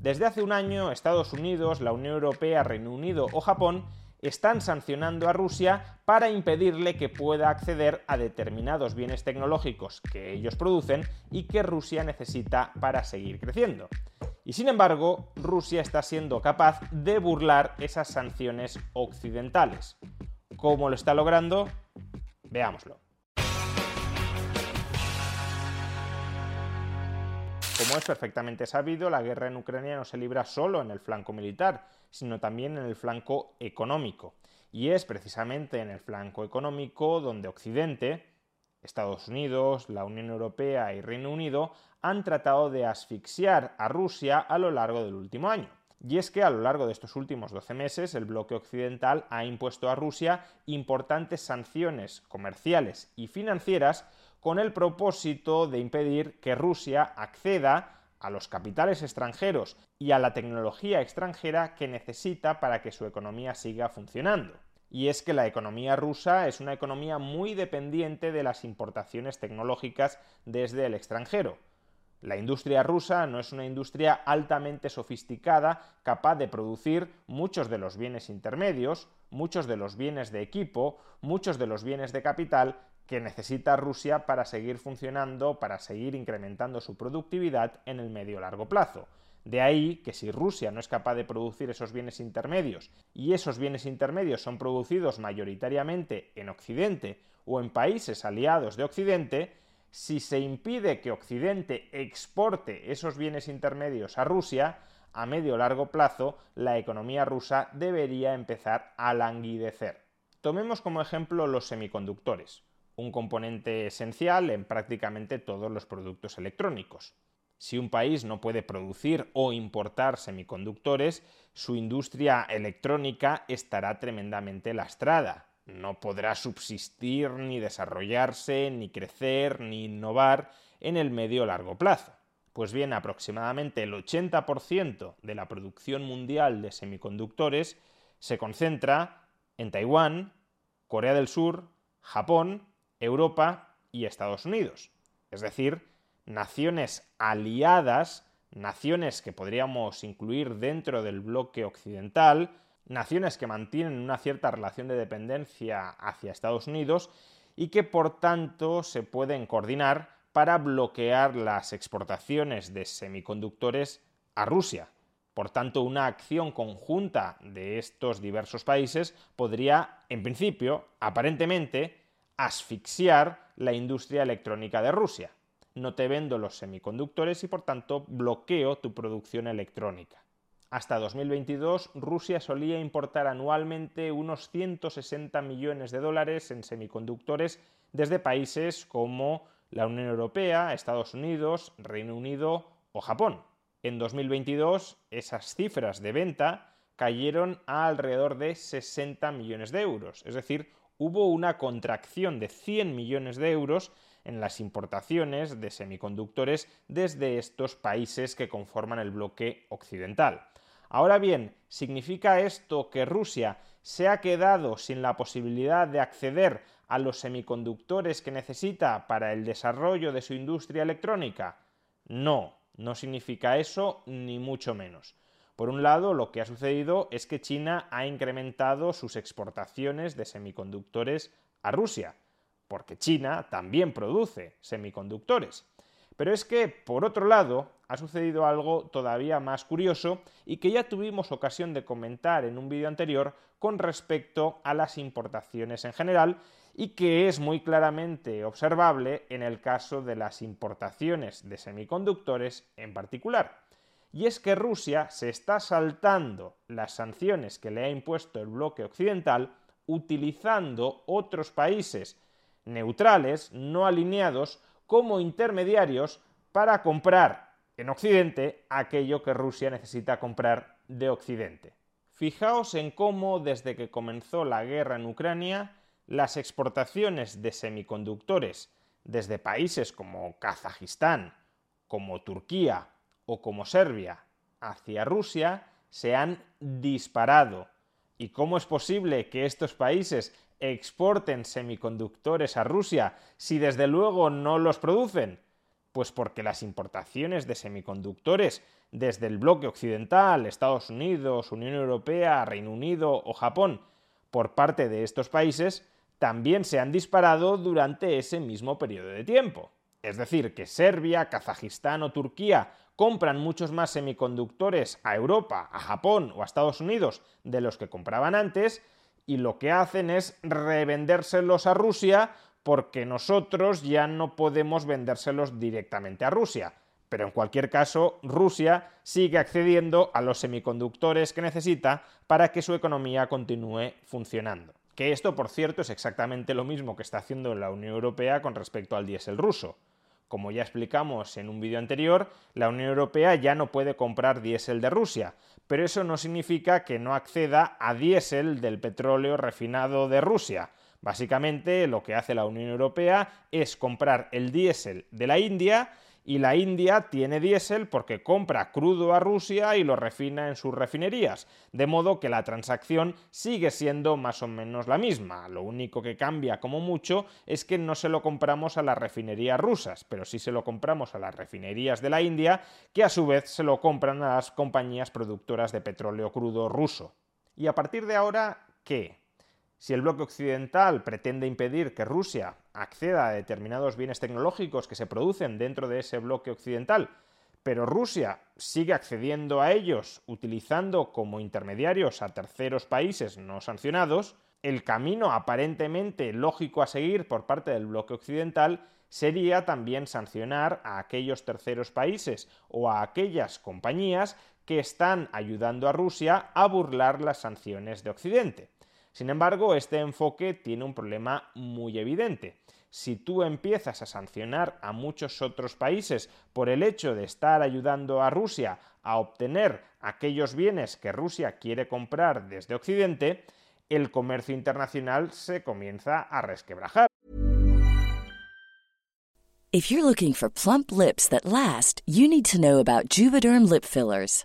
Desde hace un año, Estados Unidos, la Unión Europea, Reino Unido o Japón están sancionando a Rusia para impedirle que pueda acceder a determinados bienes tecnológicos que ellos producen y que Rusia necesita para seguir creciendo. Y sin embargo, Rusia está siendo capaz de burlar esas sanciones occidentales. ¿Cómo lo está logrando? Veámoslo. Como es perfectamente sabido, la guerra en Ucrania no se libra solo en el flanco militar, sino también en el flanco económico. Y es precisamente en el flanco económico donde Occidente, Estados Unidos, la Unión Europea y Reino Unido han tratado de asfixiar a Rusia a lo largo del último año. Y es que a lo largo de estos últimos 12 meses el bloque occidental ha impuesto a Rusia importantes sanciones comerciales y financieras con el propósito de impedir que Rusia acceda a los capitales extranjeros y a la tecnología extranjera que necesita para que su economía siga funcionando. Y es que la economía rusa es una economía muy dependiente de las importaciones tecnológicas desde el extranjero. La industria rusa no es una industria altamente sofisticada capaz de producir muchos de los bienes intermedios, muchos de los bienes de equipo, muchos de los bienes de capital que necesita Rusia para seguir funcionando, para seguir incrementando su productividad en el medio largo plazo. De ahí que si Rusia no es capaz de producir esos bienes intermedios y esos bienes intermedios son producidos mayoritariamente en Occidente o en países aliados de Occidente, si se impide que Occidente exporte esos bienes intermedios a Rusia, a medio largo plazo la economía rusa debería empezar a languidecer. Tomemos como ejemplo los semiconductores un componente esencial en prácticamente todos los productos electrónicos. Si un país no puede producir o importar semiconductores, su industria electrónica estará tremendamente lastrada. No podrá subsistir, ni desarrollarse, ni crecer, ni innovar en el medio largo plazo. Pues bien, aproximadamente el 80% de la producción mundial de semiconductores se concentra en Taiwán, Corea del Sur, Japón Europa y Estados Unidos. Es decir, naciones aliadas, naciones que podríamos incluir dentro del bloque occidental, naciones que mantienen una cierta relación de dependencia hacia Estados Unidos y que por tanto se pueden coordinar para bloquear las exportaciones de semiconductores a Rusia. Por tanto, una acción conjunta de estos diversos países podría, en principio, aparentemente, asfixiar la industria electrónica de Rusia. No te vendo los semiconductores y por tanto bloqueo tu producción electrónica. Hasta 2022, Rusia solía importar anualmente unos 160 millones de dólares en semiconductores desde países como la Unión Europea, Estados Unidos, Reino Unido o Japón. En 2022, esas cifras de venta cayeron a alrededor de 60 millones de euros, es decir, hubo una contracción de 100 millones de euros en las importaciones de semiconductores desde estos países que conforman el bloque occidental. Ahora bien, ¿significa esto que Rusia se ha quedado sin la posibilidad de acceder a los semiconductores que necesita para el desarrollo de su industria electrónica? No, no significa eso ni mucho menos. Por un lado, lo que ha sucedido es que China ha incrementado sus exportaciones de semiconductores a Rusia, porque China también produce semiconductores. Pero es que, por otro lado, ha sucedido algo todavía más curioso y que ya tuvimos ocasión de comentar en un vídeo anterior con respecto a las importaciones en general y que es muy claramente observable en el caso de las importaciones de semiconductores en particular y es que Rusia se está saltando las sanciones que le ha impuesto el bloque occidental utilizando otros países neutrales, no alineados, como intermediarios para comprar en Occidente aquello que Rusia necesita comprar de Occidente. Fijaos en cómo desde que comenzó la guerra en Ucrania, las exportaciones de semiconductores desde países como Kazajistán, como Turquía o como Serbia hacia Rusia se han disparado. ¿Y cómo es posible que estos países exporten semiconductores a Rusia si desde luego no los producen? Pues porque las importaciones de semiconductores desde el bloque occidental, Estados Unidos, Unión Europea, Reino Unido o Japón, por parte de estos países, también se han disparado durante ese mismo periodo de tiempo. Es decir, que Serbia, Kazajistán o Turquía compran muchos más semiconductores a Europa, a Japón o a Estados Unidos de los que compraban antes, y lo que hacen es revendérselos a Rusia porque nosotros ya no podemos vendérselos directamente a Rusia. Pero en cualquier caso, Rusia sigue accediendo a los semiconductores que necesita para que su economía continúe funcionando. Que esto, por cierto, es exactamente lo mismo que está haciendo la Unión Europea con respecto al diésel ruso. Como ya explicamos en un vídeo anterior, la Unión Europea ya no puede comprar diésel de Rusia, pero eso no significa que no acceda a diésel del petróleo refinado de Rusia. Básicamente lo que hace la Unión Europea es comprar el diésel de la India y la India tiene diésel porque compra crudo a Rusia y lo refina en sus refinerías, de modo que la transacción sigue siendo más o menos la misma. Lo único que cambia como mucho es que no se lo compramos a las refinerías rusas, pero sí se lo compramos a las refinerías de la India, que a su vez se lo compran a las compañías productoras de petróleo crudo ruso. Y a partir de ahora, ¿qué? Si el bloque occidental pretende impedir que Rusia acceda a determinados bienes tecnológicos que se producen dentro de ese bloque occidental, pero Rusia sigue accediendo a ellos utilizando como intermediarios a terceros países no sancionados, el camino aparentemente lógico a seguir por parte del bloque occidental sería también sancionar a aquellos terceros países o a aquellas compañías que están ayudando a Rusia a burlar las sanciones de Occidente. Sin embargo, este enfoque tiene un problema muy evidente. Si tú empiezas a sancionar a muchos otros países por el hecho de estar ayudando a Rusia a obtener aquellos bienes que Rusia quiere comprar desde Occidente, el comercio internacional se comienza a resquebrajar. If you're looking for plump lips that last, you need to know about Juvederm lip fillers.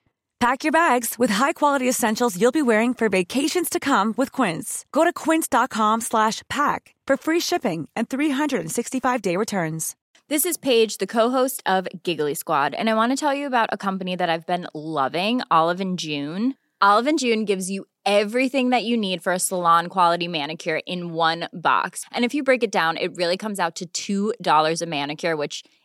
Pack your bags with high-quality essentials you'll be wearing for vacations to come with Quince. Go to quince.com slash pack for free shipping and 365-day returns. This is Paige, the co-host of Giggly Squad, and I want to tell you about a company that I've been loving, Olive June. Olive June gives you everything that you need for a salon quality manicure in one box. And if you break it down, it really comes out to $2 a manicure, which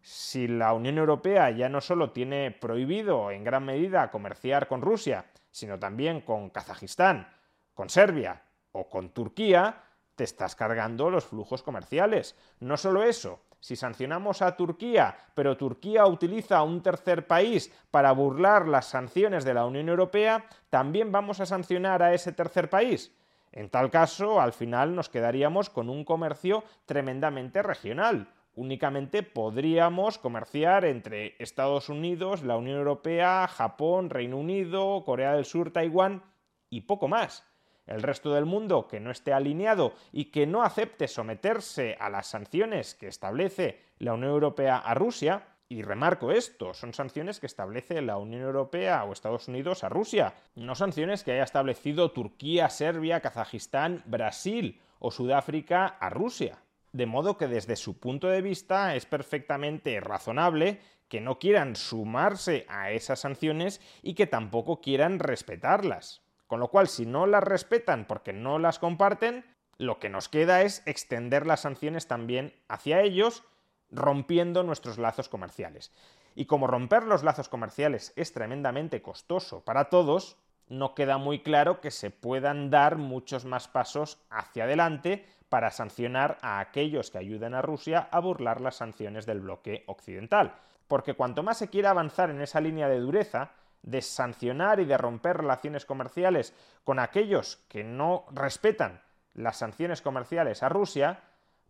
Si la Unión Europea ya no solo tiene prohibido en gran medida comerciar con Rusia, sino también con Kazajistán, con Serbia o con Turquía, te estás cargando los flujos comerciales. No solo eso, si sancionamos a Turquía, pero Turquía utiliza a un tercer país para burlar las sanciones de la Unión Europea, también vamos a sancionar a ese tercer país. En tal caso, al final nos quedaríamos con un comercio tremendamente regional. Únicamente podríamos comerciar entre Estados Unidos, la Unión Europea, Japón, Reino Unido, Corea del Sur, Taiwán y poco más el resto del mundo que no esté alineado y que no acepte someterse a las sanciones que establece la Unión Europea a Rusia, y remarco esto, son sanciones que establece la Unión Europea o Estados Unidos a Rusia, no sanciones que haya establecido Turquía, Serbia, Kazajistán, Brasil o Sudáfrica a Rusia. De modo que desde su punto de vista es perfectamente razonable que no quieran sumarse a esas sanciones y que tampoco quieran respetarlas. Con lo cual, si no las respetan porque no las comparten, lo que nos queda es extender las sanciones también hacia ellos, rompiendo nuestros lazos comerciales. Y como romper los lazos comerciales es tremendamente costoso para todos, no queda muy claro que se puedan dar muchos más pasos hacia adelante para sancionar a aquellos que ayuden a Rusia a burlar las sanciones del bloque occidental. Porque cuanto más se quiera avanzar en esa línea de dureza, de sancionar y de romper relaciones comerciales con aquellos que no respetan las sanciones comerciales a Rusia,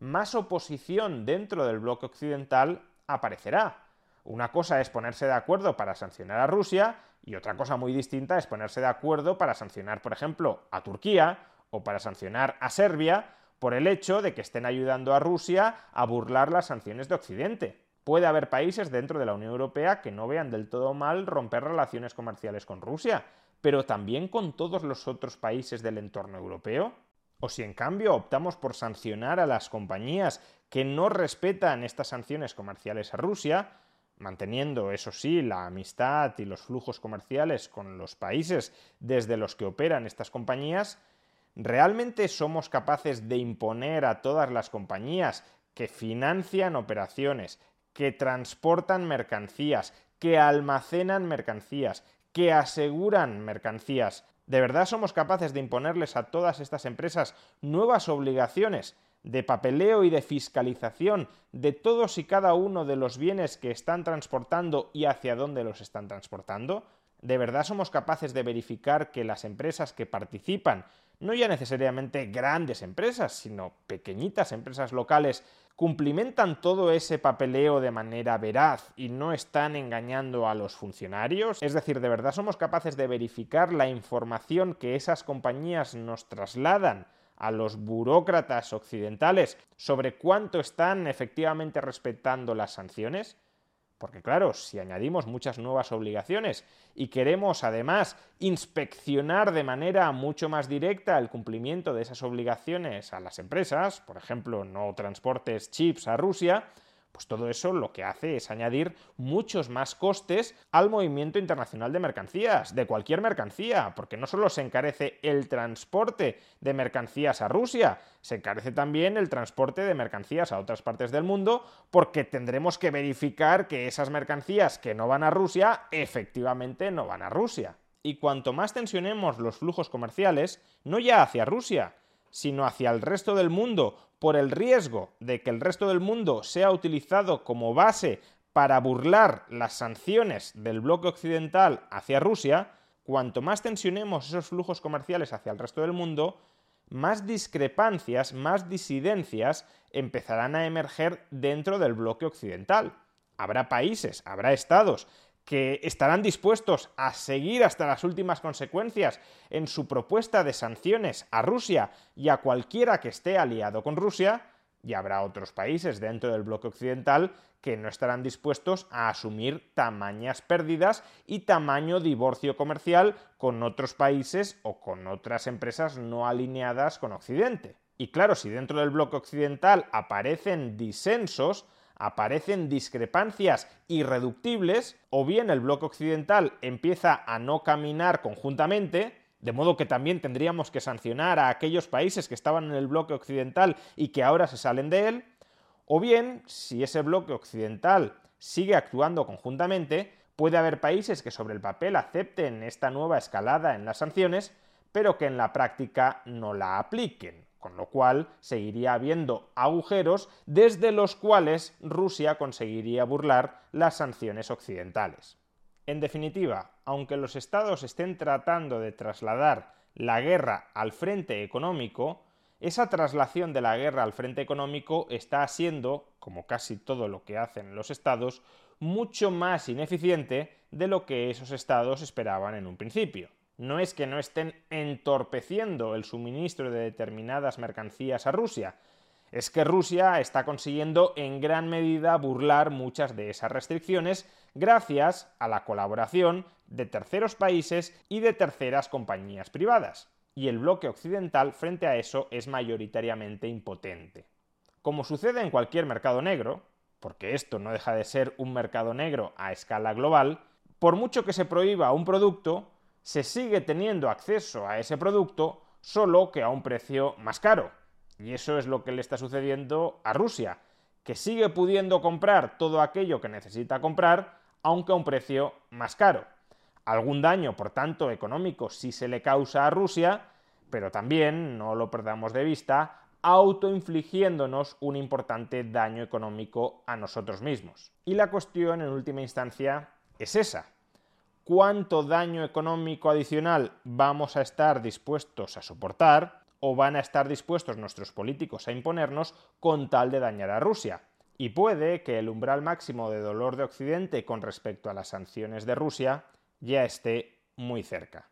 más oposición dentro del bloque occidental aparecerá. Una cosa es ponerse de acuerdo para sancionar a Rusia y otra cosa muy distinta es ponerse de acuerdo para sancionar, por ejemplo, a Turquía o para sancionar a Serbia por el hecho de que estén ayudando a Rusia a burlar las sanciones de Occidente. Puede haber países dentro de la Unión Europea que no vean del todo mal romper relaciones comerciales con Rusia, pero también con todos los otros países del entorno europeo. O si en cambio optamos por sancionar a las compañías que no respetan estas sanciones comerciales a Rusia, manteniendo, eso sí, la amistad y los flujos comerciales con los países desde los que operan estas compañías, ¿realmente somos capaces de imponer a todas las compañías que financian operaciones, que transportan mercancías, que almacenan mercancías, que aseguran mercancías. ¿De verdad somos capaces de imponerles a todas estas empresas nuevas obligaciones de papeleo y de fiscalización de todos y cada uno de los bienes que están transportando y hacia dónde los están transportando? ¿De verdad somos capaces de verificar que las empresas que participan, no ya necesariamente grandes empresas, sino pequeñitas empresas locales, cumplimentan todo ese papeleo de manera veraz y no están engañando a los funcionarios? Es decir, ¿de verdad somos capaces de verificar la información que esas compañías nos trasladan a los burócratas occidentales sobre cuánto están efectivamente respetando las sanciones? Porque claro, si añadimos muchas nuevas obligaciones y queremos además inspeccionar de manera mucho más directa el cumplimiento de esas obligaciones a las empresas, por ejemplo, no transportes chips a Rusia, pues todo eso lo que hace es añadir muchos más costes al movimiento internacional de mercancías, de cualquier mercancía, porque no solo se encarece el transporte de mercancías a Rusia, se encarece también el transporte de mercancías a otras partes del mundo, porque tendremos que verificar que esas mercancías que no van a Rusia efectivamente no van a Rusia. Y cuanto más tensionemos los flujos comerciales, no ya hacia Rusia, sino hacia el resto del mundo por el riesgo de que el resto del mundo sea utilizado como base para burlar las sanciones del bloque occidental hacia Rusia, cuanto más tensionemos esos flujos comerciales hacia el resto del mundo, más discrepancias, más disidencias empezarán a emerger dentro del bloque occidental. Habrá países, habrá estados que estarán dispuestos a seguir hasta las últimas consecuencias en su propuesta de sanciones a Rusia y a cualquiera que esté aliado con Rusia, y habrá otros países dentro del bloque occidental que no estarán dispuestos a asumir tamañas pérdidas y tamaño divorcio comercial con otros países o con otras empresas no alineadas con Occidente. Y claro, si dentro del bloque occidental aparecen disensos, aparecen discrepancias irreductibles, o bien el bloque occidental empieza a no caminar conjuntamente, de modo que también tendríamos que sancionar a aquellos países que estaban en el bloque occidental y que ahora se salen de él, o bien, si ese bloque occidental sigue actuando conjuntamente, puede haber países que sobre el papel acepten esta nueva escalada en las sanciones, pero que en la práctica no la apliquen con lo cual seguiría habiendo agujeros desde los cuales Rusia conseguiría burlar las sanciones occidentales. En definitiva, aunque los estados estén tratando de trasladar la guerra al frente económico, esa traslación de la guerra al frente económico está siendo, como casi todo lo que hacen los estados, mucho más ineficiente de lo que esos estados esperaban en un principio no es que no estén entorpeciendo el suministro de determinadas mercancías a Rusia, es que Rusia está consiguiendo en gran medida burlar muchas de esas restricciones gracias a la colaboración de terceros países y de terceras compañías privadas. Y el bloque occidental frente a eso es mayoritariamente impotente. Como sucede en cualquier mercado negro, porque esto no deja de ser un mercado negro a escala global, por mucho que se prohíba un producto, se sigue teniendo acceso a ese producto solo que a un precio más caro. Y eso es lo que le está sucediendo a Rusia, que sigue pudiendo comprar todo aquello que necesita comprar, aunque a un precio más caro. Algún daño, por tanto, económico sí se le causa a Rusia, pero también, no lo perdamos de vista, autoinfligiéndonos un importante daño económico a nosotros mismos. Y la cuestión, en última instancia, es esa cuánto daño económico adicional vamos a estar dispuestos a soportar o van a estar dispuestos nuestros políticos a imponernos con tal de dañar a Rusia. Y puede que el umbral máximo de dolor de Occidente con respecto a las sanciones de Rusia ya esté muy cerca.